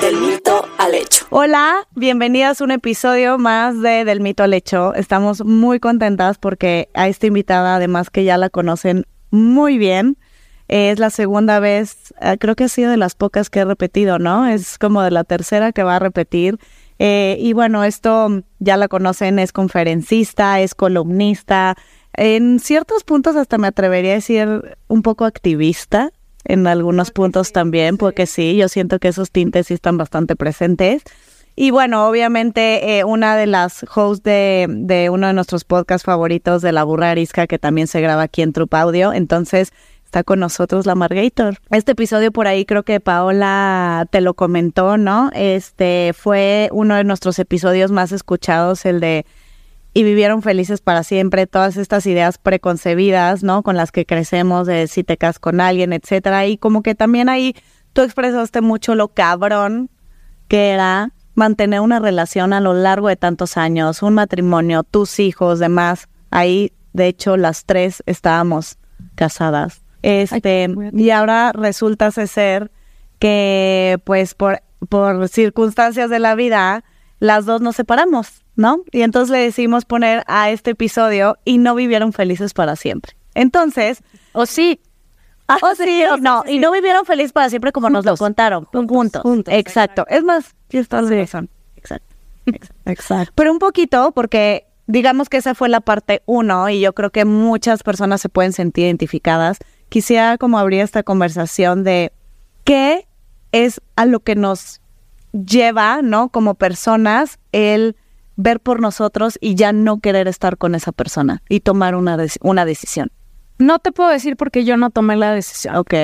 del mito al hecho. Hola, bienvenidas a un episodio más de Del Mito al Hecho. Estamos muy contentas porque a esta invitada, además que ya la conocen muy bien, es la segunda vez, eh, creo que ha sido de las pocas que he repetido, ¿no? Es como de la tercera que va a repetir. Eh, y bueno, esto ya la conocen, es conferencista, es columnista, en ciertos puntos hasta me atrevería a decir un poco activista, en algunos puntos también, porque sí, yo siento que esos tintes sí están bastante presentes. Y bueno, obviamente eh, una de las hosts de, de uno de nuestros podcasts favoritos de La Burra Arisca, que también se graba aquí en Trup Audio, entonces está con nosotros la Margator. Este episodio por ahí creo que Paola te lo comentó, ¿no? Este fue uno de nuestros episodios más escuchados, el de y vivieron felices para siempre, todas estas ideas preconcebidas, ¿no? Con las que crecemos de si te casas con alguien, etcétera. Y como que también ahí tú expresaste mucho lo cabrón que era mantener una relación a lo largo de tantos años, un matrimonio, tus hijos, demás. Ahí, de hecho, las tres estábamos casadas. Este, y ahora resulta ser que, pues, por, por circunstancias de la vida, las dos nos separamos, ¿no? Y entonces le decidimos poner a este episodio y no vivieron felices para siempre. Entonces, O sí, o sí, o no, y no vivieron felices para siempre como nos lo contaron, juntos. juntos, Exacto. Es más, ya estás de razón. Exacto. Exacto. Pero un poquito, porque digamos que esa fue la parte uno, y yo creo que muchas personas se pueden sentir identificadas. Quisiera como abrir esta conversación de qué es a lo que nos lleva, ¿no? Como personas, el ver por nosotros y ya no querer estar con esa persona y tomar una, una decisión. No te puedo decir porque yo no tomé la decisión. Ok.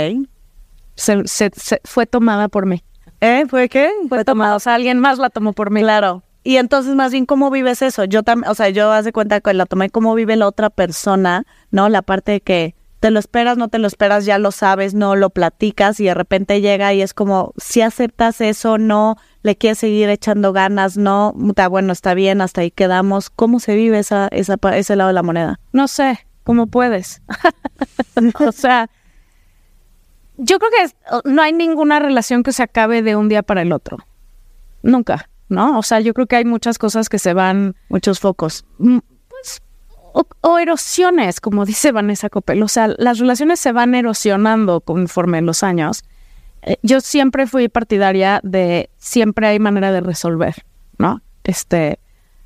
Se, se- se- fue tomada por mí. ¿Eh? ¿Fue qué? Fue tomada. O sea, alguien más la tomó por mí. Claro. Y entonces, más bien, ¿cómo vives eso? Yo también, o sea, yo haz de cuenta que la tomé, ¿cómo vive la otra persona? ¿No? La parte de que te lo esperas, no te lo esperas, ya lo sabes, no lo platicas y de repente llega y es como, si aceptas eso, no, le quieres seguir echando ganas, no, bueno, está bien, hasta ahí quedamos. ¿Cómo se vive esa, esa, ese lado de la moneda? No sé cómo puedes. o sea, yo creo que no hay ninguna relación que se acabe de un día para el otro. Nunca, ¿no? O sea, yo creo que hay muchas cosas que se van Muchos focos. O, o erosiones, como dice Vanessa Copel. O sea, las relaciones se van erosionando conforme los años. Eh, Yo siempre fui partidaria de siempre hay manera de resolver, ¿no? Este,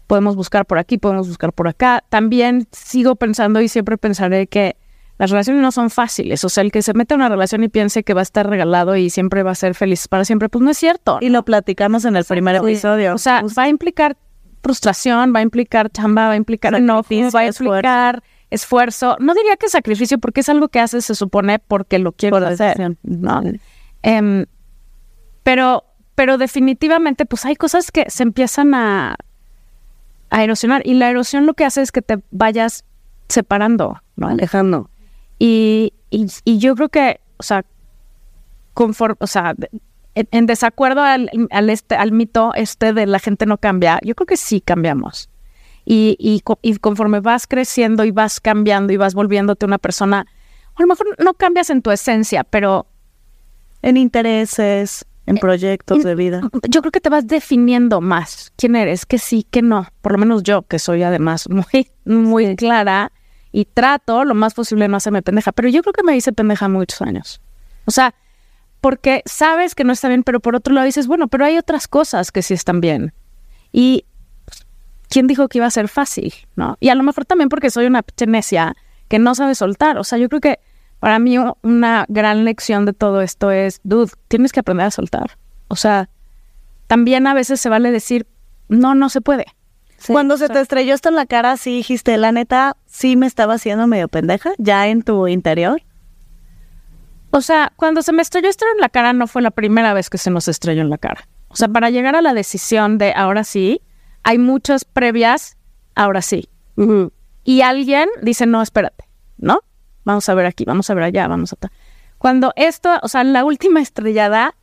podemos buscar por aquí, podemos buscar por acá. También sigo pensando y siempre pensaré que las relaciones no son fáciles. O sea, el que se mete a una relación y piense que va a estar regalado y siempre va a ser feliz para siempre, pues no es cierto. Y lo platicamos en el primer Sí. episodio. O sea, va a implicar frustración, va a implicar chamba, va a implicar enojo, va a implicar esfuerzo. No diría que sacrificio, porque es algo que haces, se supone, porque lo quiero hacer. ¿no? Em, pero, pero definitivamente, pues hay cosas que se empiezan a, a erosionar. Y la erosión lo que hace es que te vayas separando, ¿no? Alejandro. Y, y, y yo creo que, o sea, conforme, o sea, en, en desacuerdo al, al este, al mito este de la gente no cambia, yo creo que sí cambiamos. Y, y, y conforme vas creciendo y vas cambiando y vas volviéndote una persona, a lo mejor no cambias en tu esencia, pero En intereses, en proyectos de vida. yo creo que te vas definiendo más quién eres, que sí, que no. Por lo menos yo, que soy además muy, muy clara y trato lo más posible no hacerme pendeja. Pero yo creo que me hice pendeja muchos años. O sea, porque sabes que no está bien, pero por otro lado dices, bueno, pero hay otras cosas que sí están bien. Y pues, ¿quién dijo que iba a ser fácil? ¿No? Y a lo mejor también porque soy una pinche necia que no sabe soltar. O sea, yo creo que para mí una gran lección de todo esto es, dude, tienes que aprender a soltar. O sea, también a veces se vale decir, no, no se puede. Cuando se te estrelló esto en la cara, sí dijiste, la neta, sí me estaba haciendo medio pendeja, ya en tu interior. O sea, cuando se me estrelló esto en la cara, no fue la primera vez que se nos estrelló en la cara. O sea, para llegar a la decisión de ahora sí, hay muchas previas, ahora sí. Y alguien dice, no, espérate, ¿no? Vamos a ver aquí, vamos a ver allá, vamos a... Cuando esto, o sea, la última estrellada,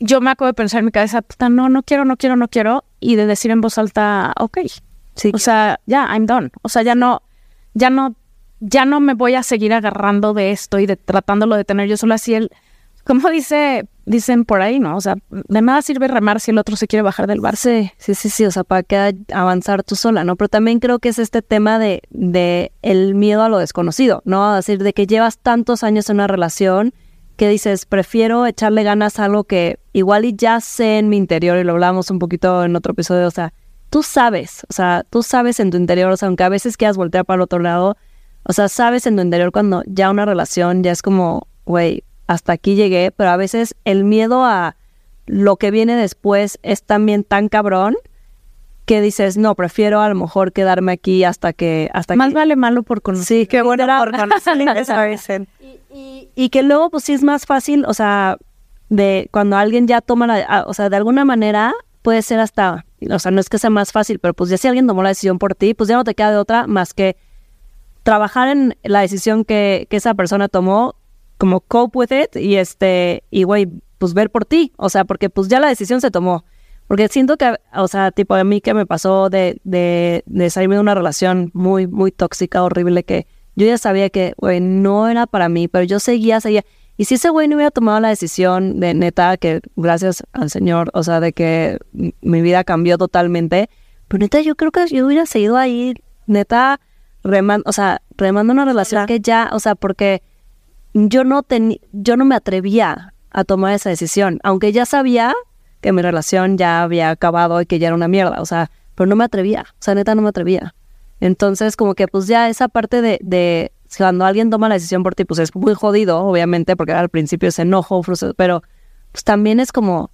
yo me acabo de pensar en mi cabeza, puta, no, no quiero, no quiero, no quiero, y de decir en voz alta, ok. Sí. O sea, ya, I'm done. O sea, ya no, ya no, ya no me voy a seguir agarrando de esto y de tratándolo de tener yo solo así el, como dice, dicen por ahí, ¿no? O sea, de nada sirve remar si el otro se quiere bajar del bar. Sí, sí, sí, o sea, para que avanzar tú sola, ¿no? Pero también creo que es este tema de, de el miedo a lo desconocido, ¿no? Es decir, de que llevas tantos años en una relación que dices, prefiero echarle ganas a algo que igual y ya sé en mi interior, y lo hablamos un poquito en otro episodio, o sea, tú sabes, o sea, tú sabes en tu interior, o sea, aunque a veces quieras voltear para el otro lado, o sea, sabes en tu interior cuando ya una relación ya es como, güey, hasta aquí llegué, pero a veces el miedo a lo que viene después es también tan cabrón que dices, no, prefiero a lo mejor quedarme aquí hasta que... hasta Más vale malo por conocer. Sí, qué bueno por conocer. y, y, que luego pues sí es más fácil, o sea, de cuando alguien ya toma la... O sea, de alguna manera puede ser hasta... O sea, no es que sea más fácil, pero pues ya si alguien tomó la decisión por ti, pues ya no te queda de otra más que trabajar en la decisión que, que esa persona tomó, como cope with it y este, y güey, pues ver por ti, o sea, porque pues ya la decisión se tomó. Porque siento que, o sea, tipo a mí que me pasó de, de, de salirme de una relación muy, muy tóxica, horrible, que yo ya sabía que, güey, no era para mí, pero yo seguía, seguía. Y si ese güey no hubiera tomado la decisión de neta, que gracias al Señor, o sea, de que mi vida cambió totalmente, pero neta, yo creo que yo hubiera seguido ahí, neta, remando, o sea, remando una relación que ya, o sea, porque yo no tenía, yo no me atrevía a tomar esa decisión, aunque ya sabía que mi relación ya había acabado y que ya era una mierda, o sea, pero no me atrevía, o sea, neta no me atrevía. Entonces, como que pues ya esa parte de, de cuando alguien toma la decisión por ti, pues es muy jodido, obviamente, porque al principio es enojo, pero pues también es como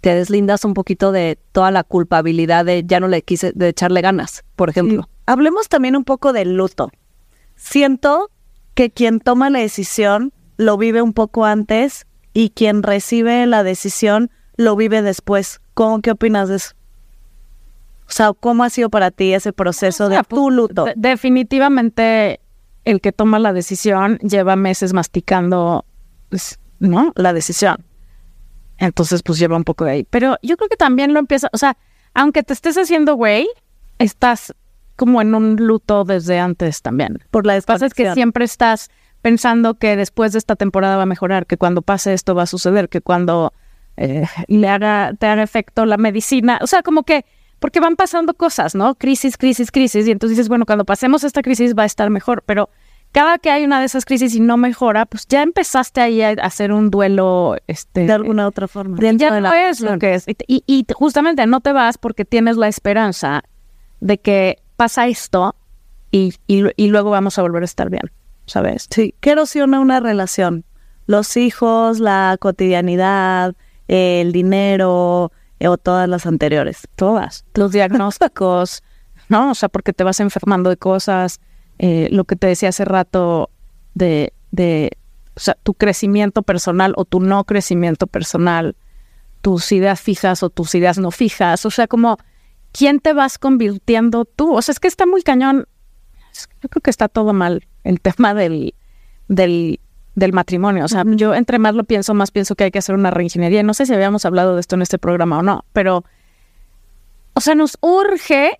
te deslindas un poquito de toda la culpabilidad de ya no le quise, de echarle ganas, por ejemplo. Hablemos también un poco del luto. Siento que quien toma la decisión lo vive un poco antes y quien recibe la decisión lo vive después. ¿Cómo qué opinas de eso? O sea, ¿cómo ha sido para ti ese proceso de tu luto? definitivamente el que toma la decisión lleva meses masticando, pues, ¿no? La decisión. Entonces, pues lleva un poco de ahí. Pero yo creo que también lo empieza, o sea, aunque te estés haciendo güey, estás como en un luto desde antes también. Por la Lo que pasa es que siempre estás pensando que después de esta temporada va a mejorar, que cuando pase esto va a suceder, que cuando eh, le haga, te haga efecto la medicina, o sea, como que, porque van pasando cosas, ¿no? Crisis, crisis, crisis, y entonces dices, bueno, cuando pasemos esta crisis va a estar mejor, pero cada que hay una de esas crisis y no mejora, pues ya empezaste ahí a hacer un duelo, este, de alguna otra forma. Ya no es lo que es. Y, y justamente no te vas porque tienes la esperanza de que pasa esto y, y, luego vamos a volver a estar bien, ¿sabes? Sí, ¿qué erosiona una relación? Los hijos, la cotidianidad, el dinero eh, o todas las anteriores. Todas. Los diagnósticos, ¿no? O sea, porque te vas enfermando de cosas, eh, lo que te decía hace rato de, de o sea, tu crecimiento personal o tu no crecimiento personal, tus ideas fijas o tus ideas no fijas, o sea, como quién te vas convirtiendo tú. O sea, es que está muy cañón. Yo creo que está todo mal el tema del, del, del matrimonio. O sea, yo entre más lo pienso, más pienso que hay que hacer una reingeniería. No sé si habíamos hablado de esto en este programa o no, pero, o sea, nos urge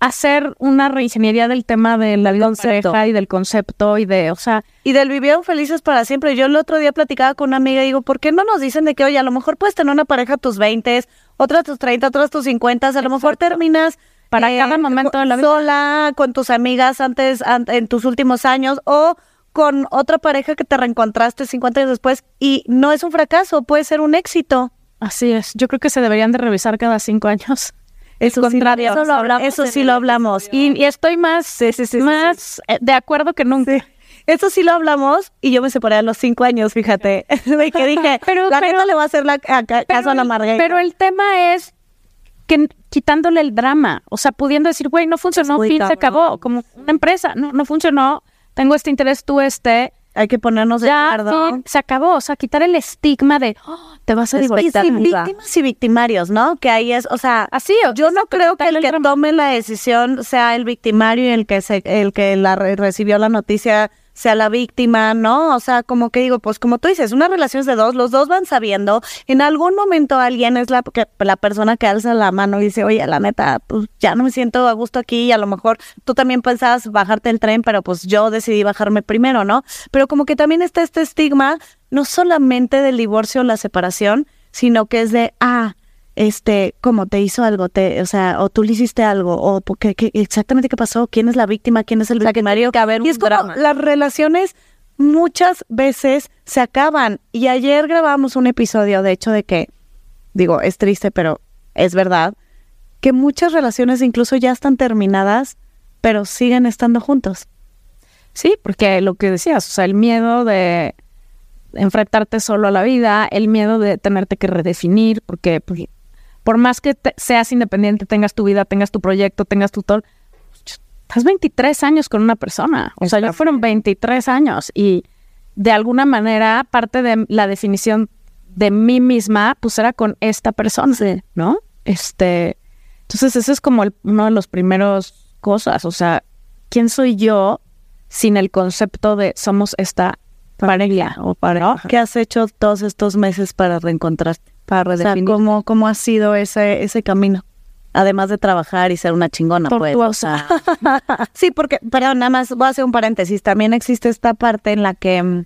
hacer una reingeniería del tema de la vida pareja y del concepto y de, o sea... Y del vivieron felices para siempre. Yo el otro día platicaba con una amiga y digo, ¿por qué no nos dicen de que, oye, a lo mejor puedes tener una pareja a tus 20, otra a tus 30, otra a tus 50, a lo mejor terminas... Para eh, cada momento de la vida. Sola, con tus amigas antes, en tus últimos años, o con otra pareja que te reencontraste 50 años después y no es un fracaso, puede ser un éxito. Así es. Yo creo que se deberían de revisar cada cinco años. Eso, sí, eso, lo hablamos, eso sí lo hablamos. Y, estoy más, más eh, de acuerdo que nunca. Eso sí lo hablamos y yo me separé a los cinco años, fíjate. que dije, pero, la pero, le va a hacer la, caso a la Margarita. Pero el tema es que quitándole el drama, o sea, pudiendo decir, güey, no funcionó, fin, se acabó, como una empresa, no, no funcionó, tengo este interés, tú este, hay que ponernos de acuerdo. fin, se acabó. O sea, quitar el estigma de "Oh, te vas a divorciar. víctimas y victimarios, ¿no? Que ahí es, o sea, Así, o- yo no creo que el el que tome la decisión sea el victimario y el que se, el que la re- recibió la noticia sea la víctima, ¿no? O sea, como que digo, pues como tú dices, una relación es de dos, los dos van sabiendo, en algún momento alguien es la, que, la persona que alza la mano y dice, oye, la neta, pues ya no me siento a gusto aquí y a lo mejor tú también pensabas bajarte el tren, pero pues yo decidí bajarme primero, ¿no? Pero como que también está este estigma, no solamente del divorcio o la separación, sino que es de, ah, este, ¿cómo te hizo algo? Te, o sea, o tú le hiciste algo, o qué, qué- exactamente qué pasó, quién es la víctima, quién es el victimario. que haber y un es como drama. las relaciones muchas veces se acaban. Y ayer grabamos un episodio, de hecho, de que, digo, es triste, pero es verdad, que muchas relaciones incluso ya están terminadas, pero siguen estando juntos. Sí, porque lo que decías, o sea, el miedo de enfrentarte solo a la vida, el miedo de tenerte que redefinir, porque pues, por más que te- seas independiente, tengas tu vida, tengas tu proyecto, tengas tu todo, estás 23 años con una persona. O sea, ya fueron 23 años y de alguna manera parte de la definición de mí misma, pues era con esta persona, Sí. ¿no? Este, entonces ese es como el- uno de los primeros cosas, o sea, ¿quién soy yo sin el concepto de somos esta pareja o pareja? ¿Qué has hecho todos estos meses para reencontrarte? Para O sea, redefinir. ¿cómo, ¿cómo ha sido ese, ese camino? Además de trabajar y ser una chingona, pues. o sea. sí, porque, perdón, nada más voy a hacer un paréntesis. También existe esta parte en la que, mm,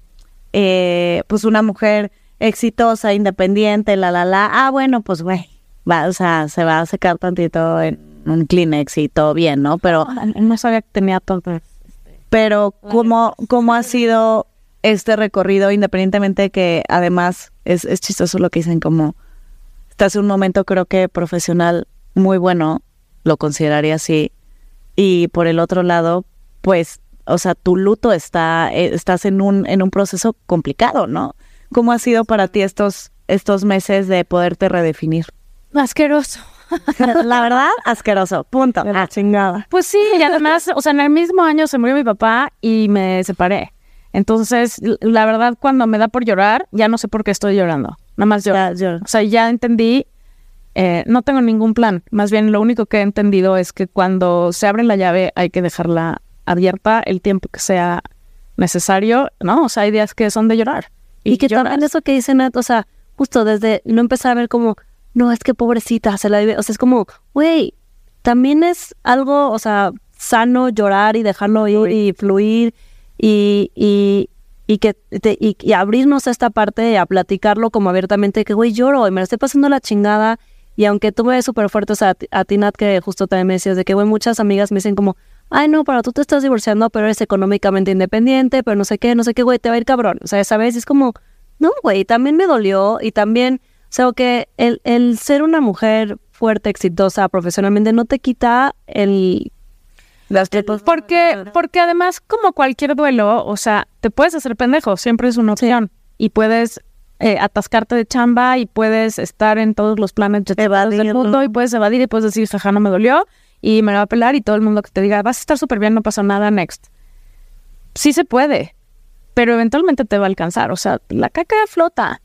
eh, pues, una mujer exitosa, independiente, la, la, la. Ah, bueno, pues, güey, va, o sea, se va a secar tantito en un Kleenex y todo bien, ¿no? Pero, no sabía que tenía todo. pero ¿cómo, cómo ha sido este recorrido, independientemente de que además es, es chistoso lo que dicen, como estás en un momento creo que profesional muy bueno, lo consideraría así, y por el otro lado, pues, o sea, tu luto está, eh, estás en un, en un proceso complicado, ¿no? ¿Cómo ha sido para ti estos, estos meses de poderte redefinir? Asqueroso. La verdad, asqueroso, punto. Ah, chingada. Pues sí, y además, o sea, en el mismo año se murió mi papá y me separé. Entonces, la verdad, cuando me da por llorar, ya no sé por qué estoy llorando. Nada más lloro. Ya, yo- O sea, ya entendí, eh, no tengo ningún plan. Más bien, lo único que he entendido es que cuando se abre la llave hay que dejarla abierta el tiempo que sea necesario, ¿no? O sea, hay días que son de llorar. Y, que lloras. también eso que dice Nat, o sea, justo desde no empezar a ver como, no, es que pobrecita, se la vive, o sea, es como, güey, también es algo, o sea, sano llorar y dejarlo ir y fluir y, y, y que te- y, y abrirnos a esta parte, a platicarlo como abiertamente, que güey, lloro y me la estoy pasando la chingada. Y aunque tú me ves súper fuerte, o a ti- Nat, que justo también me decías de que, güey, muchas amigas me dicen como, ay, no, pero tú te estás divorciando, pero eres económicamente independiente, pero no sé qué, no sé qué, güey, te va a ir cabrón. O sea, ¿sabes? Es como, no, güey, también me dolió y también, o sea, que el, el ser una mujer fuerte, exitosa profesionalmente no te quita el... Las Porque, porque además, como cualquier duelo, o sea, te puedes hacer pendejo, siempre es una opción. Y puedes eh, atascarte de chamba y puedes estar en todos los planes de- del mundo y puedes evadir y puedes decir, jaja, no me dolió y me la va a pelar y todo el mundo que te diga, vas a estar súper bien, no pasó nada, next. Sí se puede, pero eventualmente te va a alcanzar. O sea, la caca flota.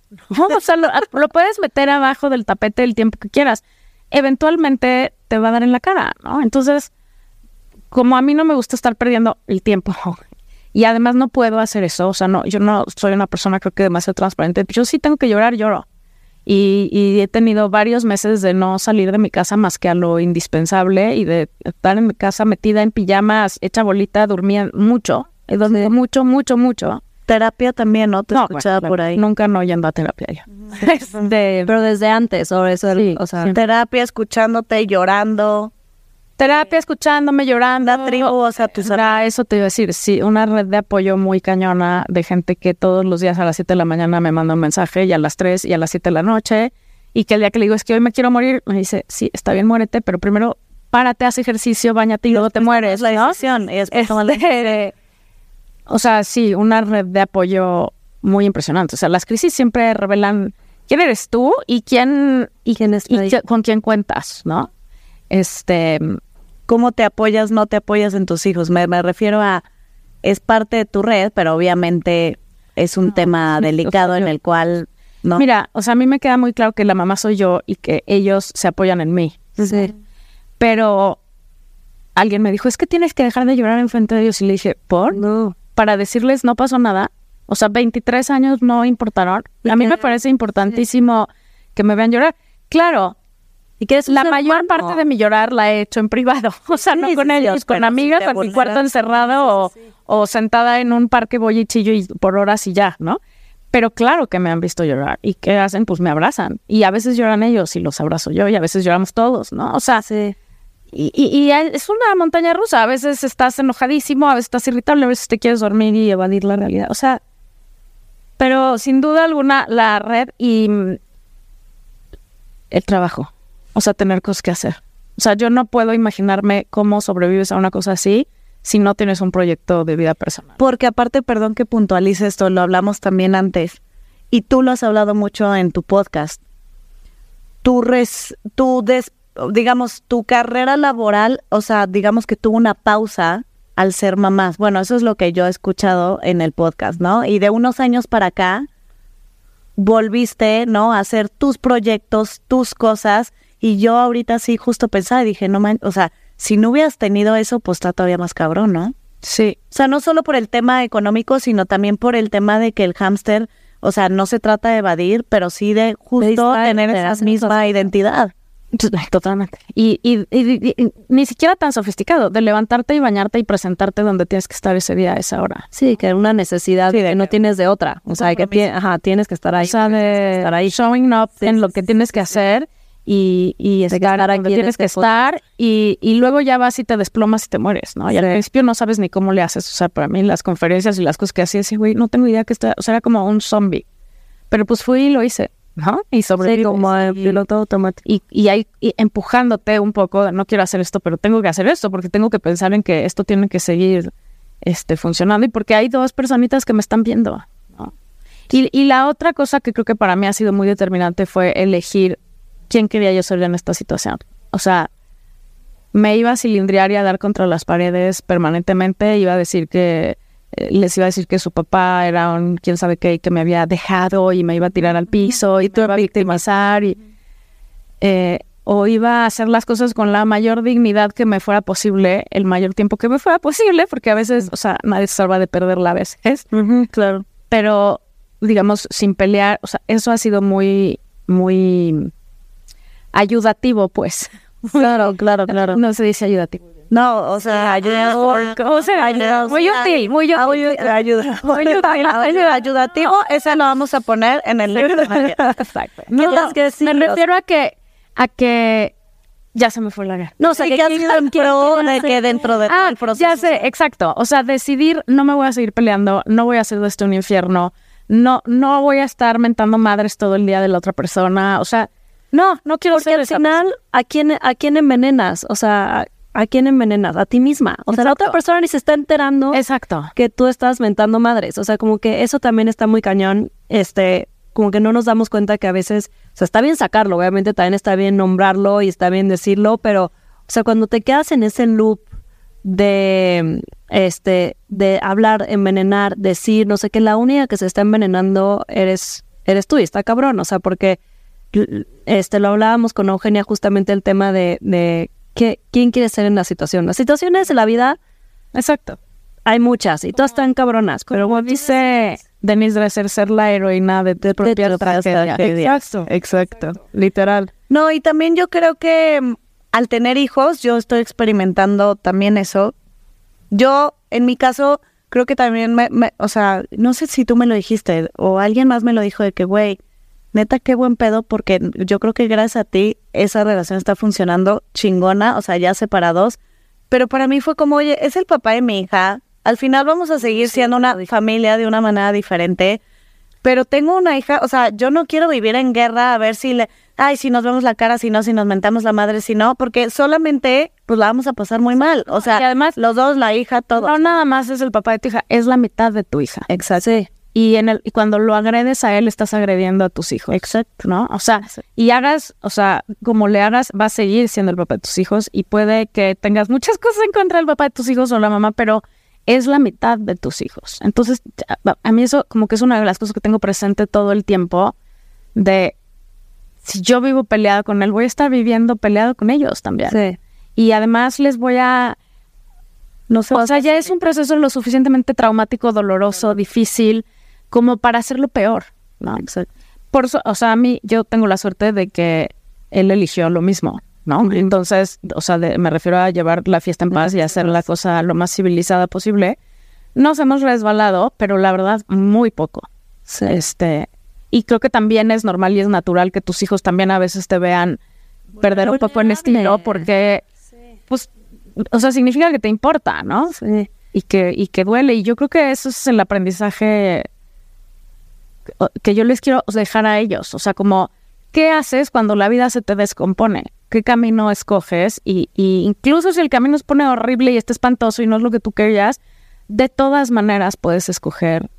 O sea, lo, lo puedes meter abajo del tapete el tiempo que quieras. Eventualmente te va a dar en la cara, ¿no? Entonces, como a mí no me gusta estar perdiendo el tiempo y además no puedo hacer eso, o sea, no, yo no soy una persona creo que demasiado transparente, yo sí tengo que llorar, lloro. Y, y he tenido varios meses de no salir de mi casa más que a lo indispensable y de estar en mi casa metida en pijamas, hecha bolita, dormía mucho, he dormido mucho, mucho, mucho. Terapia también, ¿no? Te No, escuchaba bueno, por ahí. Nunca no yendo a terapia yo. Este, Pero desde antes, o eso, Sí, o sea, sí. Terapia, escuchándote, llorando. Terapia, escuchándome, llorando. La tribu, o sea, tus Era eso te iba a decir, sí, una red de apoyo muy cañona de gente que todos los días a las 7 de la mañana me manda un mensaje y a las 3 y a las 7 de la noche y que el día que le digo es que hoy me quiero morir, me dice, sí, está bien, muérete, pero primero párate, haz ejercicio, bañate y luego te mueres, la ¿no? decisión. Tomas la Este, o sea, sí, una red de apoyo muy impresionante. O sea, las crisis siempre revelan quién eres tú y quién y, ¿Quién está y con quién cuentas, ¿no? Este, cómo te apoyas, no te apoyas en tus hijos. Me, me refiero a es parte de tu red, pero obviamente es un tema delicado en el cual no. Mira, o sea, a mí me queda muy claro que la mamá soy yo y que ellos se apoyan en mí. Sí. Pero alguien me dijo, es que tienes que dejar de llorar enfrente de ellos. Y le dije, ¿por? No. Para decirles no pasó nada. O sea, 23 años no importaron. A mí me parece importantísimo que me vean llorar. Claro, Y que la mayor humano. parte de mi llorar la he hecho en privado. O sea, no con sí, ellos, con amigas, en mi cuarto encerrada o, o sentada en un parque voy y chillo y por horas y ya, ¿no? Pero claro que me han visto llorar. ¿Y qué hacen? Pues me abrazan. Y a veces lloran ellos y los abrazo yo y a veces lloramos todos, ¿no? O sea, Sí. y, y- y es una montaña rusa. A veces estás enojadísimo, a veces estás irritable, a veces te quieres dormir y evadir la realidad. O sea, pero sin duda alguna la red y el trabajo. O sea, tener cosas que hacer. O sea, yo no puedo imaginarme cómo sobrevives a una cosa así si no tienes un proyecto de vida personal. Porque aparte, perdón que puntualice esto, lo hablamos también antes, y tú lo has hablado mucho en tu podcast. Tu, res, tu des- digamos, tu carrera laboral, o sea, digamos que tuvo una pausa al ser mamás. Bueno, eso es lo que yo he escuchado en el podcast, ¿no? Y de unos años para acá, volviste, ¿no? A hacer tus proyectos, tus cosas. Y yo ahorita sí justo pensaba y dije, no man, o sea, si no hubieras tenido eso, pues está todavía más cabrón, ¿no? Sí. O sea, no solo por el tema económico, sino también por el tema de que el hámster, o sea, no se trata de evadir, pero sí de justo tener te esa misma identidad. Totalmente. Y, y- y- y- ni siquiera tan sofisticado, de levantarte y bañarte y presentarte donde tienes que estar ese día, a esa hora. Sí, que una necesidad Sí, de que no tienes de otra. O sea, que ajá, tienes que estar ahí. O sea, de estar ahí. showing up Sí, en lo que tienes que hacer y, y estar donde aquí en tienes que estar y, y luego ya vas y te desplomas y te mueres, ¿no? Y al principio no sabes ni cómo le haces. O sea, para mí las conferencias y las cosas que hacía, sí, güey, no tengo idea que está, o sea, era como un zombie. Pero pues fui y lo hice, ¿no? Y sobre Sí, como el piloto automático. y, y ahí y empujándote un poco, no quiero hacer esto, pero tengo que hacer esto, porque tengo que pensar en que esto tiene que seguir este, funcionando y porque hay dos personitas que me están viendo. ¿no? Y, y la otra cosa que creo que para mí ha sido muy determinante fue elegir quién quería yo ser en esta situación. O sea, me iba a cilindriar y a dar contra las paredes permanentemente, iba a decir que eh, les iba a decir que su papá era un quién sabe qué y que me había dejado y me iba a tirar al piso y me iba a victimizar y eh, o iba a hacer las cosas con la mayor dignidad que me fuera posible, el mayor tiempo que me fuera posible, porque a veces, o sea, nadie se salva de perderla a veces, claro. pero digamos, sin pelear, o sea, eso ha sido muy, muy ayudativo, pues. Claro, claro, claro. No se dice ayudativo. No, o sea, ayuda. ¿Cómo se Ayuda, Muy útil, muy útil. Ayuda. Ayuda. Muy útil. Ayuda. Ayudativo, esa lo vamos a poner en el libro. Exacto. No, que decir, me o sea- refiero a que, a que ya se me fue la gana. No, o sea, Sí, que, que de hace- que dentro de todo Ah, el proceso. ya sé, exacto. O sea, decidir, no me voy a seguir peleando, no voy a hacer de esto un infierno, no, no voy a estar mentando madres todo el día de la otra persona. O sea, no, no quiero Porque ser al final, ¿a quién, ¿a quién envenenas? O sea, ¿a quién envenenas? A ti misma. O sea, la otra persona ni se está enterando Exacto. que tú estás mentando madres. O sea, como que eso también está muy cañón. Este, como que no nos damos cuenta que a veces, o sea, está bien sacarlo, obviamente también está bien nombrarlo y está bien decirlo, pero, o sea, cuando te quedas en ese loop de, este, de hablar, envenenar, decir, no sé qué, la única que se está envenenando eres, eres tú y está cabrón, o sea, porque este, lo hablábamos con Eugenia justamente el tema de, de qué, quién quiere ser en la situación. Las situaciones de la vida Exacto. hay muchas y todas están cabronas, pero Como dice Denise Dresser, ser la heroína de tu propia tragedia. Exacto. Exacto. Literal. No, y también yo creo que mm, al tener hijos, yo estoy experimentando también eso. Yo, en mi caso, creo que también me, me- o sea, no sé si tú me lo dijiste o alguien más me lo dijo de que, güey, neta, qué buen pedo, porque yo creo que gracias a ti esa relación está funcionando chingona, o sea, ya separados. Pero para mí fue como, oye, es el papá de mi hija. Al final vamos a seguir siendo una familia de una manera diferente. Pero tengo una hija, o sea, yo no quiero vivir en guerra a ver si le, ay, si nos vemos la cara, si no, si nos mentamos la madre, si no, porque solamente pues la vamos a pasar muy mal. O sea, Y además- los dos, la hija, todo. No nada más es el papá de tu hija, es la mitad de tu hija. Exacto. Y en el y cuando lo agredes a él estás agrediendo a tus hijos. Exacto. ¿no? O sea, y hagas, o sea, como le hagas, va a seguir siendo el papá de tus hijos y puede que tengas muchas cosas en contra del papá de tus hijos o la mamá, pero es la mitad de tus hijos. Entonces, a- mí eso como que es una de las cosas que tengo presente todo el tiempo de si yo vivo peleada con él, voy a estar viviendo peleado con ellos también. Sí. Y además les voy a... No sé. O sea, ya es un proceso lo suficientemente traumático, doloroso, difícil, como para hacerlo peor, ¿no? Por eso, o sea, a mí, yo tengo la suerte de que él eligió lo mismo, ¿no? Entonces, o sea, de- me refiero a llevar la fiesta en paz y hacer la cosa lo más civilizada posible. Nos hemos resbalado, pero la verdad, muy poco. Sí. Este, y creo que también es normal y es natural que tus hijos también a veces te vean perder un poco en estilo, porque, pues, o sea, significa que te importa, ¿no? Sí. y que, y que duele. Y yo creo que eso es el aprendizaje que- yo les quiero dejar a ellos. O sea, como, ¿qué haces cuando la vida se te descompone? ¿Qué camino escoges? Y, y incluso si el camino se pone horrible y está espantoso y no es lo que tú querías, de todas maneras puedes escoger.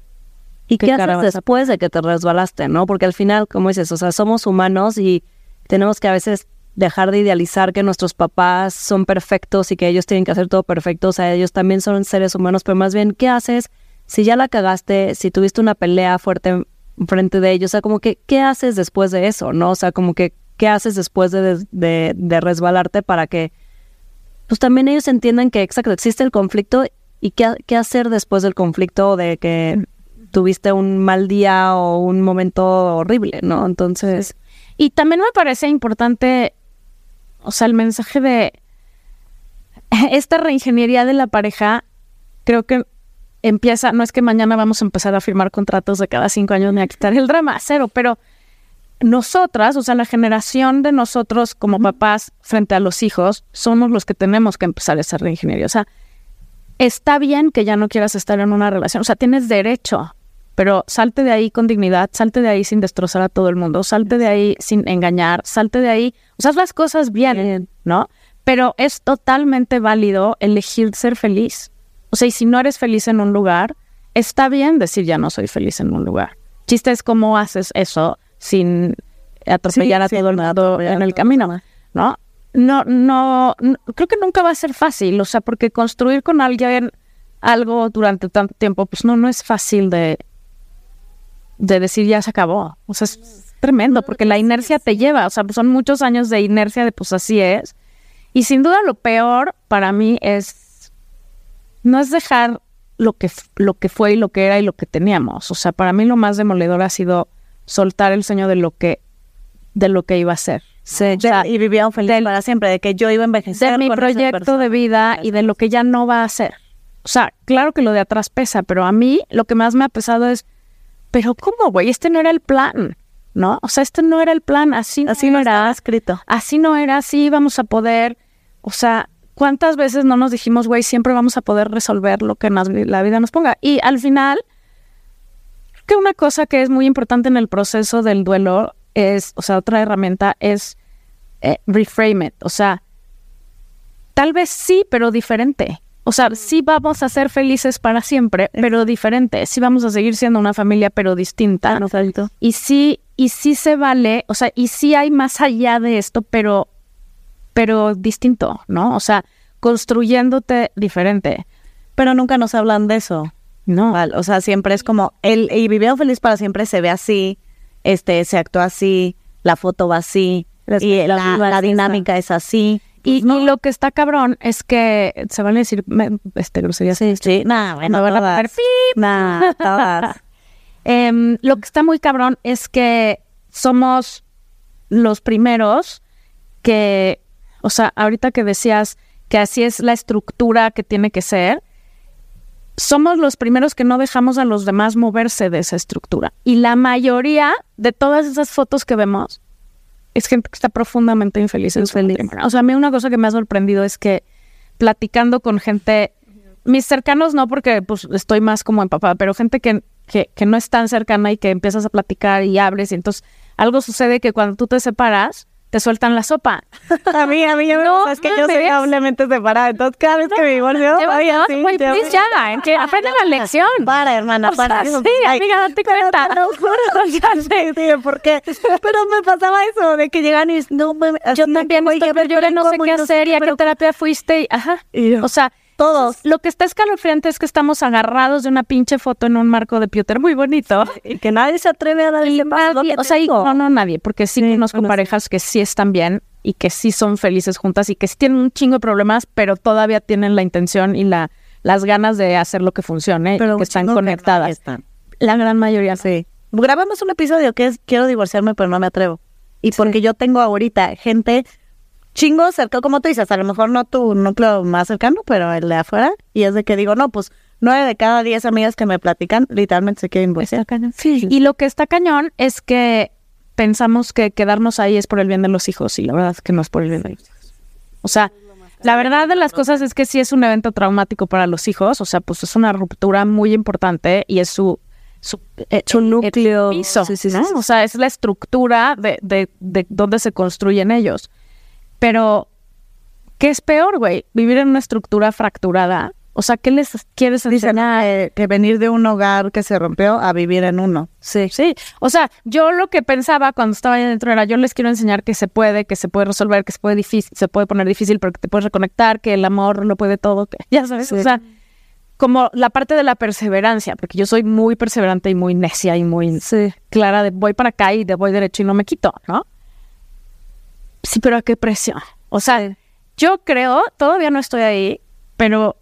¿Y ¿Qué haces después de que te resbalaste, no? Porque al final, como dices, o sea, somos humanos y tenemos que a veces dejar de idealizar que nuestros papás son perfectos y que ellos tienen que hacer todo perfecto. O sea, ellos también son seres humanos, pero más bien, ¿qué haces si ya la cagaste, si tuviste una pelea fuerte frente de ellos? O sea, como que, ¿qué haces después de eso, no? O sea, como que, ¿qué haces después de, de, resbalarte para que, pues también ellos entiendan que, exacto, existe el conflicto y qué, qué hacer después del conflicto de que tuviste un mal día o un momento horrible, ¿no? Entonces, Y también me parece importante, o sea, el mensaje de esta reingeniería de la pareja, creo que empieza, no es que mañana vamos a empezar a firmar contratos de cada cinco años ni a quitar el drama, cero, pero nosotras, o sea, la generación de nosotros como papás frente a los hijos, somos los que tenemos que empezar esa reingeniería. O sea, está bien que ya no quieras estar en una relación, o sea, tienes derecho, pero salte de ahí con dignidad, salte de ahí sin destrozar a todo el mundo, salte de ahí sin engañar, salte de ahí, o sea, haz las cosas bien, ¿no? Pero es totalmente válido elegir ser feliz. O sea, y si no eres feliz en un lugar, está bien decir ya no soy feliz en un lugar. Chiste es cómo haces eso sin atropellar Sí, a sí, todo el no mundo en el camino, ¿no? ¿no? No, no, no, creo que nunca va a ser fácil, o sea, porque construir con alguien algo durante tanto tiempo, pues no, no es fácil de, de decir ya se acabó. O sea, es tremendo, porque la inercia te lleva, o sea, pues son muchos años de inercia de pues así es. Y sin duda lo peor para mí es, no es dejar lo que, lo que fue y lo que era y lo que teníamos. O sea, para mí lo más demoledor ha sido soltar el sueño de lo que, de lo que iba a ser. sí, O sea, y vivieron felices del- para siempre, de que yo iba a envejecer de mi proyecto de vida y de lo que ya no va a ser. O sea, claro que lo de atrás pesa, pero a mí lo que más me ha pesado es, pero ¿cómo, güey? Este no era el plan, ¿no? O sea, este no era el plan, así no Así no era, escrito. así no era, así íbamos a poder, o sea, ¿cuántas veces no nos dijimos, güey, siempre vamos a poder resolver lo que nos- la vida nos ponga? Y al final, creo que una cosa que es muy importante en el proceso del duelo es, o sea, otra herramienta es eh, reframe it, o sea, tal vez sí, pero diferente. O sea, sí vamos a ser felices para siempre, pero diferente. Sí vamos a seguir siendo una familia, pero distinta. Y sí, y sí se vale, o sea, y sí hay más allá de esto, pero, pero distinto, ¿no? O sea, construyéndote diferente. Pero nunca nos hablan de eso. No. O sea, siempre es como, el, y vivieron feliz para siempre se ve así, este, se actúa así, la foto va así, y la, la dinámica es así. Y, y lo que está cabrón es que se van a decir me- este groserías. Sí, sí, nada, bueno, a todas. Nah, todas. Em, lo que está muy cabrón es que somos los primeros que, o sea, ahorita que decías que así es la estructura que tiene que ser, somos los primeros que no dejamos a los demás moverse de esa estructura. Y la mayoría de todas esas fotos que vemos es gente que está profundamente infeliz en su matrimonio. O sea, a mí una cosa que me ha sorprendido es que platicando con gente, mis cercanos no porque pues estoy más como empapada, pero gente que, que, que no es tan cercana y que empiezas a platicar y abres y entonces algo sucede que cuando tú te separas, te sueltan la sopa. A mí, a mí ya me No pasa, es que yo soy doblemente separada, entonces cada vez que me divorcio, así, güey, ya please ya, ¿en qué? aprende la lección. Para, hermana, O sea, para. sí, Ay, amiga, date cuenta. Lo juro, ya sé, sí, ¿por qué? Pero me pasaba eso, de que llegan y no me... Yo también estoy, pero yo no sé qué hacer y a qué terapia fuiste. Y, ajá. Y yo, O sea, todos. Lo que está escalofriante es que estamos agarrados de una pinche foto en un marco de Piotr muy bonito. Y que nadie se atreve a darle más. O sea, y- no, no, nadie, porque sí, conozco parejas que sí están bien y que sí son felices juntas y que sí tienen un chingo de problemas, pero todavía tienen la intención y la, las ganas de hacer lo que funcione, Pero que están que conectadas. están. La gran mayoría. Sí. Grabamos un episodio que es Quiero divorciarme, pero no me atrevo. Y porque yo tengo ahorita gente chingo cerca, como tú dices, a lo mejor no tu núcleo más cercano, pero el de afuera. Y es de que digo, no, pues nueve de cada diez amigas que me platican literalmente se quieren divorciar. Y lo que está cañón es que pensamos que quedarnos ahí es por el bien de los hijos y la verdad es que no es por el bien de los hijos. O sea, la verdad de las cosas es que sí es un evento traumático para los hijos, o sea, pues es una ruptura muy importante y es su su, eh, Su núcleo. piso, Sí, sí, sí, ¿no? sí. O sea, es la estructura de, de, de dónde se construyen ellos. Pero, ¿qué es peor, güey? Vivir en una estructura fracturada. O sea, ¿qué les quieres Dicen enseñar? eh, que venir de un hogar que se rompió a vivir en uno. Sí. Sí, o sea, yo lo que pensaba cuando estaba ahí adentro era, yo les quiero enseñar que se puede, que se puede resolver, que se puede difícil, se puede poner difícil, pero que te puedes reconectar, que el amor lo puede todo, que ya sabes, o sea, como la parte de la perseverancia, porque yo soy muy perseverante y muy necia y muy Sí. clara de voy para acá y de voy derecho y no me quito, ¿no? Sí, pero a qué precio. O sea, yo creo, todavía no estoy ahí, pero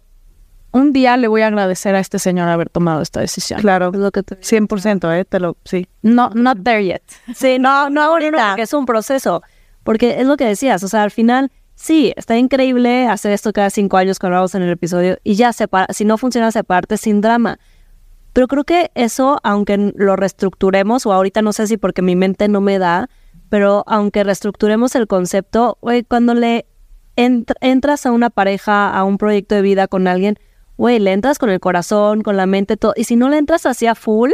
un día le voy a agradecer a este señor haber tomado esta decisión. Claro, Es lo que te 100%, ¿eh? Te lo, sí. No, not there yet. Sí, no, no ahorita. que es un proceso. Porque es lo que decías, o sea, al final, sí, está increíble hacer esto cada cinco años cuando hablamos en el episodio y ya, separa, si no funciona, separarte sin drama. Pero creo que eso, aunque lo reestructuremos, o ahorita no sé si porque mi mente no me da, pero aunque reestructuremos el concepto, güey, cuando le entr- entras a una pareja, a un proyecto de vida con alguien, güey, le entras con el corazón, con la mente, todo. Y si no le entras así a full,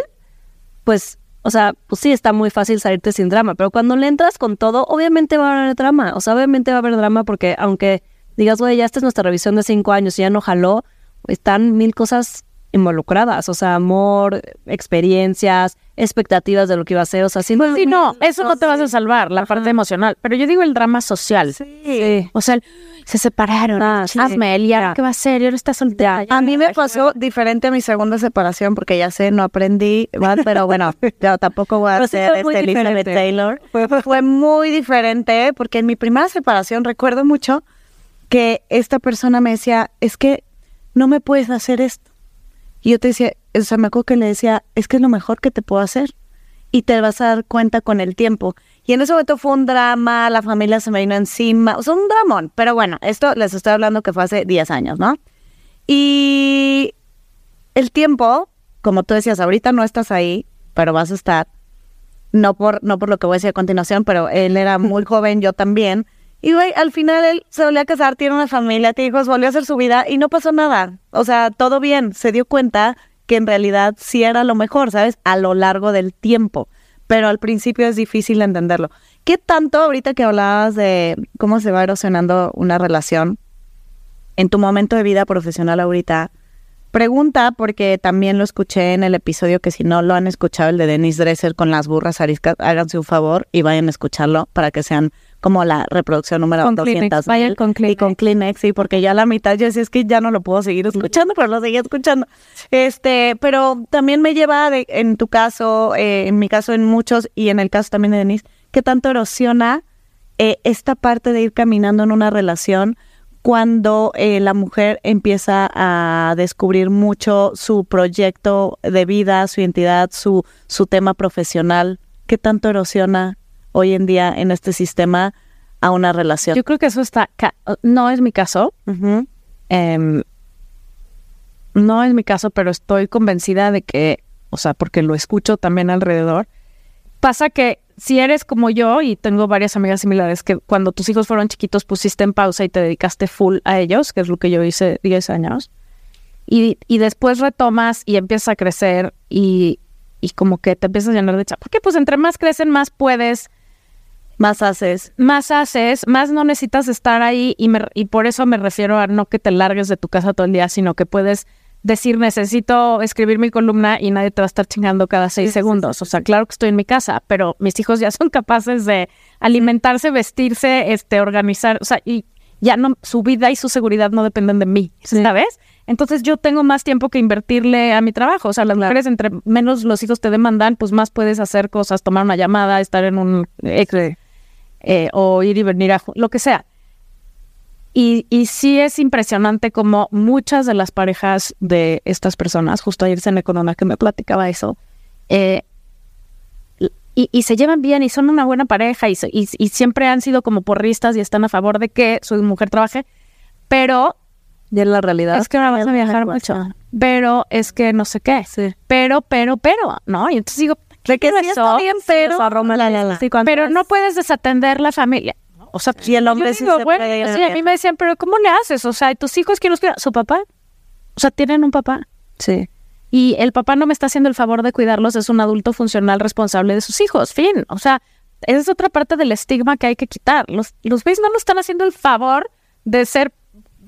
pues, o sea, pues sí, está muy fácil salirte sin drama, pero cuando le entras con todo, obviamente va a haber drama, o sea, obviamente va a haber drama porque aunque digas, güey, ya esta es nuestra revisión de cinco años y ya no jaló, están mil cosas involucradas, o sea, amor, experiencias, expectativas de lo que iba a ser, o sea, sí, Sí, no, eso no te vas a salvar, la parte emocional. Pero yo digo el drama social. sí. O sea, el, se separaron. Ah. Hazme, ¿y ahora Ya. qué va a hacer? Y ahora está soltera. A mí me pasó diferente a mi segunda separación porque ya sé, no aprendí, ¿verdad? pero bueno, yo tampoco voy a ser muy este Elizabeth. Taylor. Fue, muy diferente porque en mi primera separación recuerdo mucho que esta persona me decía, es que no me puedes hacer esto. Y yo te decía, o sea, me acuerdo que le decía, es que es lo mejor que te puedo hacer. Y te vas a dar cuenta con el tiempo. Y en ese momento fue un drama, la familia se me vino encima, o sea, un dramón. Pero bueno, esto les estoy hablando que fue hace 10 años, ¿no? Y el tiempo, como tú decías, ahorita no estás ahí, pero vas a estar. No por, no por lo que voy a decir a continuación, pero él era muy joven, yo también. Y güey, al final él se volvió a casar, tiene una familia, tiene hijos, volvió a hacer su vida y no pasó nada. O sea, todo bien. Se dio cuenta que en realidad sí era lo mejor, ¿sabes? A lo largo del tiempo. Pero al principio es difícil entenderlo. ¿Qué tanto ahorita que hablabas de cómo se va erosionando una relación en tu momento de vida profesional ahorita? Pregunta, porque también lo escuché en el episodio que si no lo han escuchado, el de Denise Dresser con las burras ariscas, háganse un favor y vayan a escucharlo para que sean como la reproducción número Con 200. Kleenex, vayan con Y Kleenex. con Kleenex, sí, porque ya a la mitad yo decía, es que ya no lo puedo seguir escuchando, pero lo seguía escuchando. Este, pero también me lleva, de, en tu caso, eh, en mi caso, en muchos, y en el caso también de Denise, ¿qué tanto erosiona eh, esta parte de ir caminando en una relación cuando eh, la mujer empieza a descubrir mucho su proyecto de vida, su identidad, su, su tema profesional? ¿Qué tanto erosiona hoy en día en este sistema a una relación? Yo creo que eso está. No es mi caso. Em, no es mi caso, pero estoy convencida de que, o sea, porque lo escucho también alrededor. Pasa que si eres como yo, y tengo varias amigas similares, que cuando tus hijos fueron chiquitos pusiste en pausa y te dedicaste full a ellos, que es lo que yo hice 10 años, y, y después retomas y empiezas a crecer y, y como que te empiezas a llenar de chapa. Porque pues entre más crecen, más puedes Más haces. más haces, más no necesitas estar ahí y, me- y por eso me refiero a no que te largues de tu casa todo el día, sino que puedes decir necesito escribir mi columna y nadie te va a estar chingando cada seis segundos. O sea, claro que estoy en mi casa, pero mis hijos ya son capaces de alimentarse, vestirse, este, organizar, o sea, y ya no, su vida y su seguridad no dependen de mí, ¿sabes? Entonces yo tengo más tiempo que invertirle a mi trabajo. O sea, las mujeres, entre menos los hijos te demandan, pues más puedes hacer cosas, tomar una llamada, estar en un... Eh, o ir y venir a... lo que sea. Y, y sí es impresionante como muchas de las parejas de estas personas, justo ayer en Economa que me platicaba eso, eh, y, y, se llevan bien y son una buena pareja y, y, y, siempre han sido como porristas y están a favor de que su mujer trabaje, pero... Y en la realidad... Es que ahora vas a viajar mucho, pero es que no sé qué, sí. pero, pero, pero, ¿no? Y entonces digo, de que sí está bien, pero... la, la, la. Sí, pero no puedes desatender la familia. O sea, y el hombre sí digo, bueno, o sea, a mí me decían, pero ¿cómo le haces? O sea, ¿tus hijos quién los cuida? ¿Su papá? O sea, tienen un papá. Sí. Y el papá no me está haciendo el favor de cuidarlos, es un adulto funcional responsable de sus hijos. Fin. O sea, esa es otra parte del estigma que hay que quitar. Los, los gays no nos están haciendo el favor de ser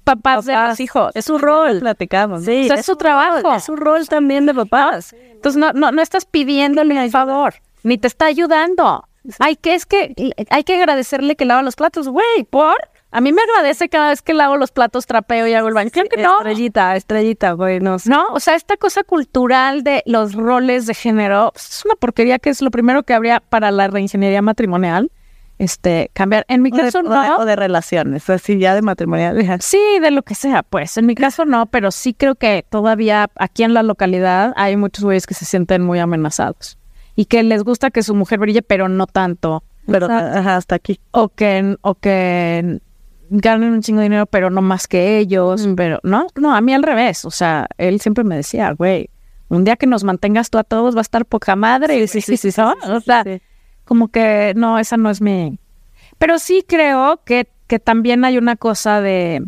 papás, papás. de los hijos. Es su rol. Platicamos. Sí, o sea, es, es, su trabajo. Rol, es su rol también de papás. Entonces, no, no, no estás pidiéndole el favor, ni te está ayudando. Ay, que es que hay que agradecerle que lava los platos, güey, ¿por? A mí me agradece cada vez que lavo los platos, trapeo y hago el baño. Claro que no. Estrellita, estrellita, güey. No, no, o sea, esta cosa cultural de los roles de género pues, es una porquería que es lo primero que habría para la reingeniería matrimonial. Este, cambiar. En mi o caso de, no. O de relaciones, así ya de matrimonial. Sí, de lo que sea, pues. En mi caso no, pero sí creo que todavía aquí en la localidad hay muchos güeyes que se sienten muy amenazados y que les gusta que su mujer brille, pero no tanto. Pero ajá, hasta aquí. O que, o que ganen un chingo de dinero, pero no más que ellos. Mm. Pero no, no, a mí al revés. O sea, él siempre me decía, güey, un día que nos mantengas tú a todos va a estar poca madre. Y sí, sí, sí, sí, ¿no? o sea, sí. como que no, esa no es mi. Pero sí creo que, que también hay una cosa de,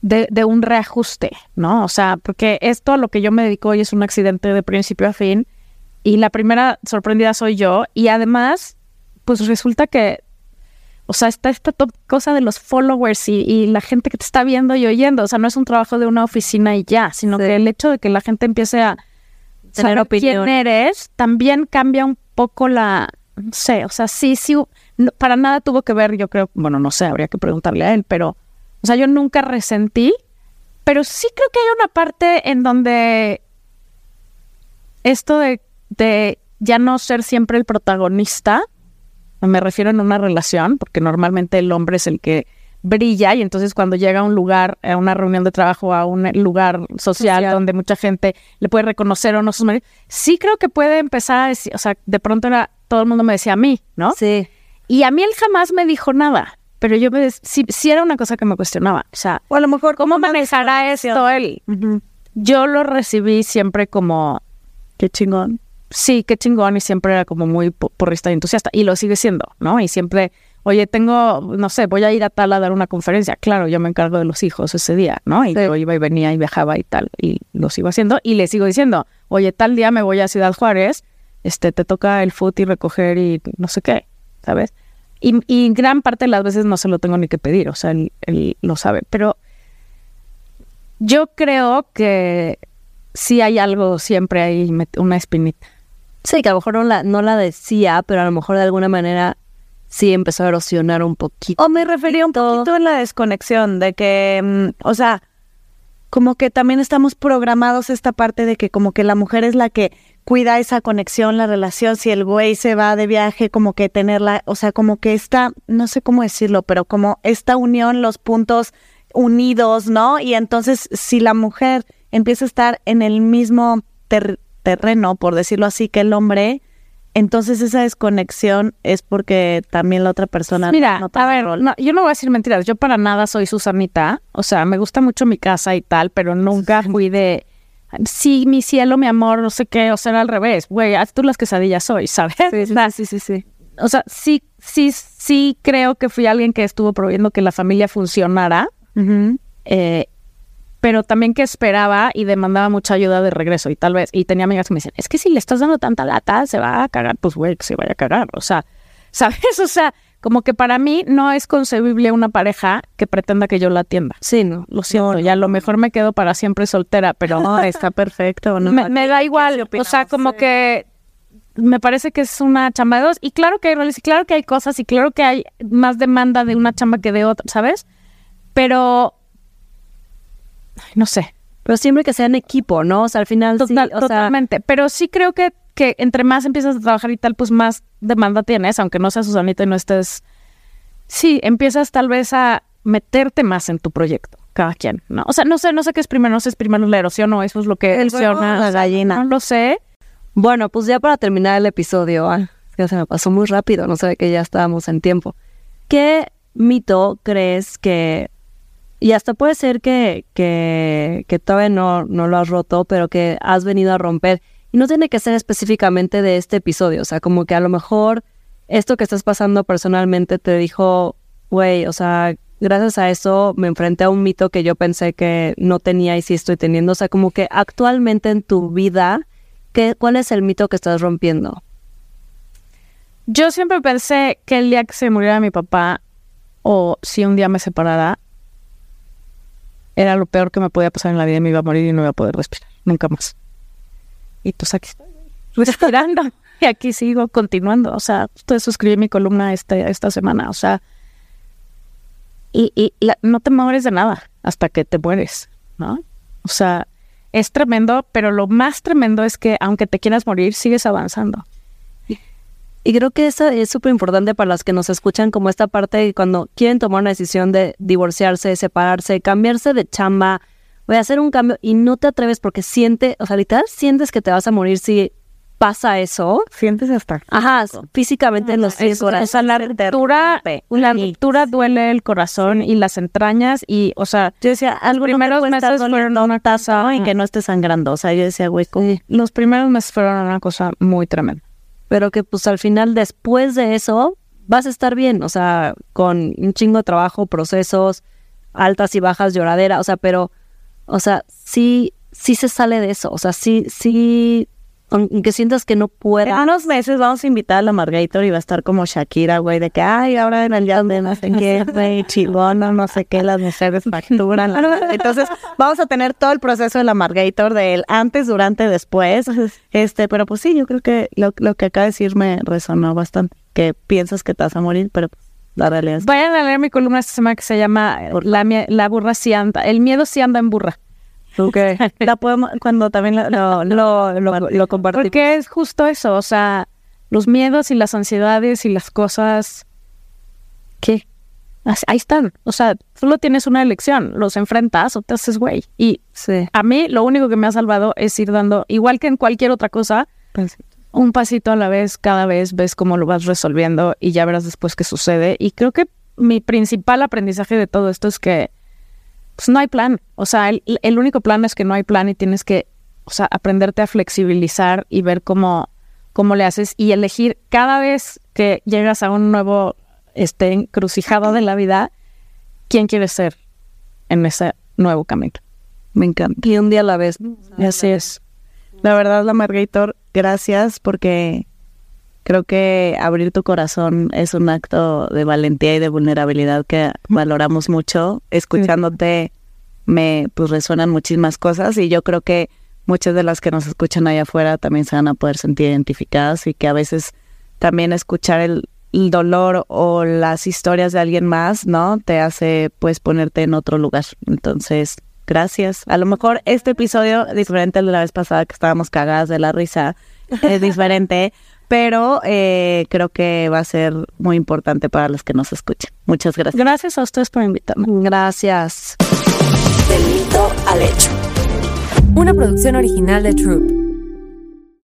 de, de un reajuste, ¿no? O sea, porque esto a lo que yo me dedico hoy es un accidente de principio a fin y la primera sorprendida soy yo. Y además pues resulta que o sea está esta top cosa de los followers y, y, la gente que te está viendo y oyendo. O sea no es un trabajo de una oficina y ya sino sí. que el hecho de que la gente empiece a tener saber opinión. quién eres también cambia un poco la no sé o sea sí sí no, para nada tuvo que ver yo creo bueno no sé habría que preguntarle a él pero o sea yo nunca resentí pero sí creo que hay una parte en donde esto de de ya no ser siempre el protagonista, me refiero en una relación, porque normalmente el hombre es el que brilla y entonces cuando llega a un lugar, a una reunión de trabajo, a un lugar social, social. donde mucha gente le puede reconocer o no sus maridos, sí creo que puede empezar a decir, o sea, de pronto era, todo el mundo me decía a mí, ¿no? Sí. Y a mí él jamás me dijo nada, pero yo me, sí, sí era una cosa que me cuestionaba, o sea, o a lo mejor, ¿cómo manejará esto él? Uh -huh. Yo lo recibí siempre como, qué chingón sí, qué chingón y siempre era como muy porrista y entusiasta y lo sigue siendo, ¿no? Y siempre, oye, tengo, no sé, voy a ir a tal a dar una conferencia, claro, yo me encargo de los hijos ese día, ¿no? Y sí. yo iba y venía y viajaba y tal, y lo sigo haciendo y le sigo diciendo, oye, tal día me voy a Ciudad Juárez, este, te toca el foot y recoger y no sé qué, ¿sabes? Y, y, gran parte de las veces no se lo tengo ni que pedir, o sea, él, él lo sabe, pero yo creo que sí hay algo, siempre hay una espinita. Sí, que a lo mejor no la, no la decía, pero a lo mejor de alguna manera sí empezó a erosionar un poquito. O me refería un poquito en la desconexión, de que, mm, o sea, como que también estamos programados esta parte de que como que la mujer es la que cuida esa conexión, la relación, si el güey se va de viaje, como que tenerla, o sea, como que esta, no sé cómo decirlo, pero como esta unión, los puntos unidos, ¿no? Y entonces si la mujer empieza a estar en el mismo ter terreno, por decirlo así, que el hombre, entonces esa desconexión es porque también la otra persona Mira, no a ver, no, yo no voy a decir mentiras, yo para nada soy Susanita, o sea, me gusta mucho mi casa y tal, pero nunca fui de sí, mi cielo, mi amor, no sé qué, o sea, al revés, güey, haz tú las quesadillas hoy, ¿sabes? Sí, sí, sí, sí, sí. O sea, sí, sí, sí creo que fui alguien que estuvo prohibiendo que la familia funcionara, uh -huh. eh, pero también que esperaba y demandaba mucha ayuda de regreso y tal vez, y tenía amigas que me decían, es que si le estás dando tanta lata, se va a cagar, pues güey, que se vaya a cagar, o sea, ¿sabes? O sea, como que para mí no es concebible una pareja que pretenda que yo la atienda. Sí, no. Lo siento, no, ya a lo mejor me quedo para siempre soltera, pero no, está perfecto. No, me, me, da igual, o sea, como sí. que me parece que es una chamba de dos, y claro que hay roles, y claro que hay cosas, y claro que hay más demanda de una chamba que de otra, ¿sabes? Pero, ay, no sé, Pero siempre que sea en equipo, ¿no? O sea, al final sí, sea, totalmente. Pero sí creo que, que entre más empiezas a trabajar y tal, pues más demanda tienes, aunque no seas Susanita y no estés. Sí, empiezas tal vez a meterte más en tu proyecto, cada quien, ¿no? O sea, no sé, no sé qué es primero, no sé si es primero la erosión o eso es lo que El huevo la gallina. No lo sé. Bueno, pues ya para terminar el episodio, ah, es que se me pasó muy rápido, no sé que ya estábamos en tiempo. ¿Qué mito crees que, y hasta puede ser que, que, que todavía no, no lo has roto, pero que has venido a romper? Y no tiene que ser específicamente de este episodio, o sea, como que a lo mejor esto que estás pasando personalmente te dijo, güey, o sea, gracias a eso me enfrenté a un mito que yo pensé que no tenía y sí estoy teniendo. O sea, como que actualmente en tu vida, ¿qué, ¿cuál es el mito que estás rompiendo? Yo siempre pensé que el día que se muriera mi papá, o si un día me separara, era lo peor que me podía pasar en la vida me iba a morir y no iba a poder respirar, nunca más. Y pues aquí estoy, respirando. y aquí sigo continuando. O sea, escribí en mi columna este, esta semana. O sea, y, y no te mueres de nada hasta que te mueres, ¿no? O sea, es tremendo, pero lo más tremendo es que aunque te quieras morir, sigues avanzando. Y creo que eso es súper importante para las que nos escuchan, como esta parte de cuando quieren tomar una decisión de divorciarse, separarse, cambiarse de chamba, voy a hacer un cambio y no te atreves porque siente, o sea, literal sientes que te vas a morir si pasa eso. Sientes hasta Ajá, físicamente en los Es- corazones. o sea, la ruptura, la ruptura duele el corazón y las entrañas y, o sea, Yo decía, algo primeros meses fueron una cosa- y que no esté sangrando. O sea, yo decía, güey, los primeros meses fueron una cosa muy tremenda. Pero que pues al final después de eso vas a estar bien, o sea, con un chingo de trabajo, procesos, altas y bajas, lloradera, o sea, pero, o sea, sí, sí se sale de eso, o sea, sí, sí, aunque sientas que no En pueda. unos meses vamos a invitar a la Margator y va a estar como Shakira, güey, de que, ay, ahora en el jazz de no sé qué, güey, chilona, no sé qué, las mujeres facturan. Entonces, vamos a tener todo el proceso de la Margator, del antes, durante, después. Este, pero pues sí, yo creo que lo, lo que acaba de decir me resonó bastante. Que piensas que te vas a morir, pero la realidad es Vayan a leer mi columna esta semana que se llama la, mie- la burra sí anda, el miedo sí anda en burra. Que la podemos, cuando también lo, lo, lo, lo compartimos. Porque es justo eso, o sea, los miedos y las ansiedades y las cosas que ahí están. O sea, solo tienes una elección, los enfrentas o te haces güey. Y Sí. a mí lo único que me ha salvado es ir dando, igual que en cualquier otra cosa, un pasito a la vez, cada vez ves cómo lo vas resolviendo y ya verás después qué sucede. Y creo que mi principal aprendizaje de todo esto es que pues no hay plan. O sea, el, el único plan es que no hay plan y tienes que, o sea, aprenderte a flexibilizar y ver cómo, cómo le haces y elegir cada vez que llegas a un nuevo este, encrucijado de la vida, quién quieres ser en ese nuevo camino. Me encanta. Y un día a la vez. Así es. La verdad, la Margator, gracias porque creo que abrir tu corazón es un acto de valentía y de vulnerabilidad que valoramos mucho. Escuchándote me pues resuenan muchísimas cosas y yo creo que muchas de las que nos escuchan allá afuera también se van a poder sentir identificadas y que a veces también escuchar el, el dolor o las historias de alguien más, ¿no? Te hace pues ponerte en otro lugar. Entonces, gracias. A lo mejor este episodio, diferente al de la vez pasada que estábamos cagadas de la risa, es diferente, pero eh, creo que va a ser muy importante para los que nos escuchen. Muchas gracias. Gracias a ustedes por invitarme. Gracias. Del mito al hecho. Una producción original de Troop.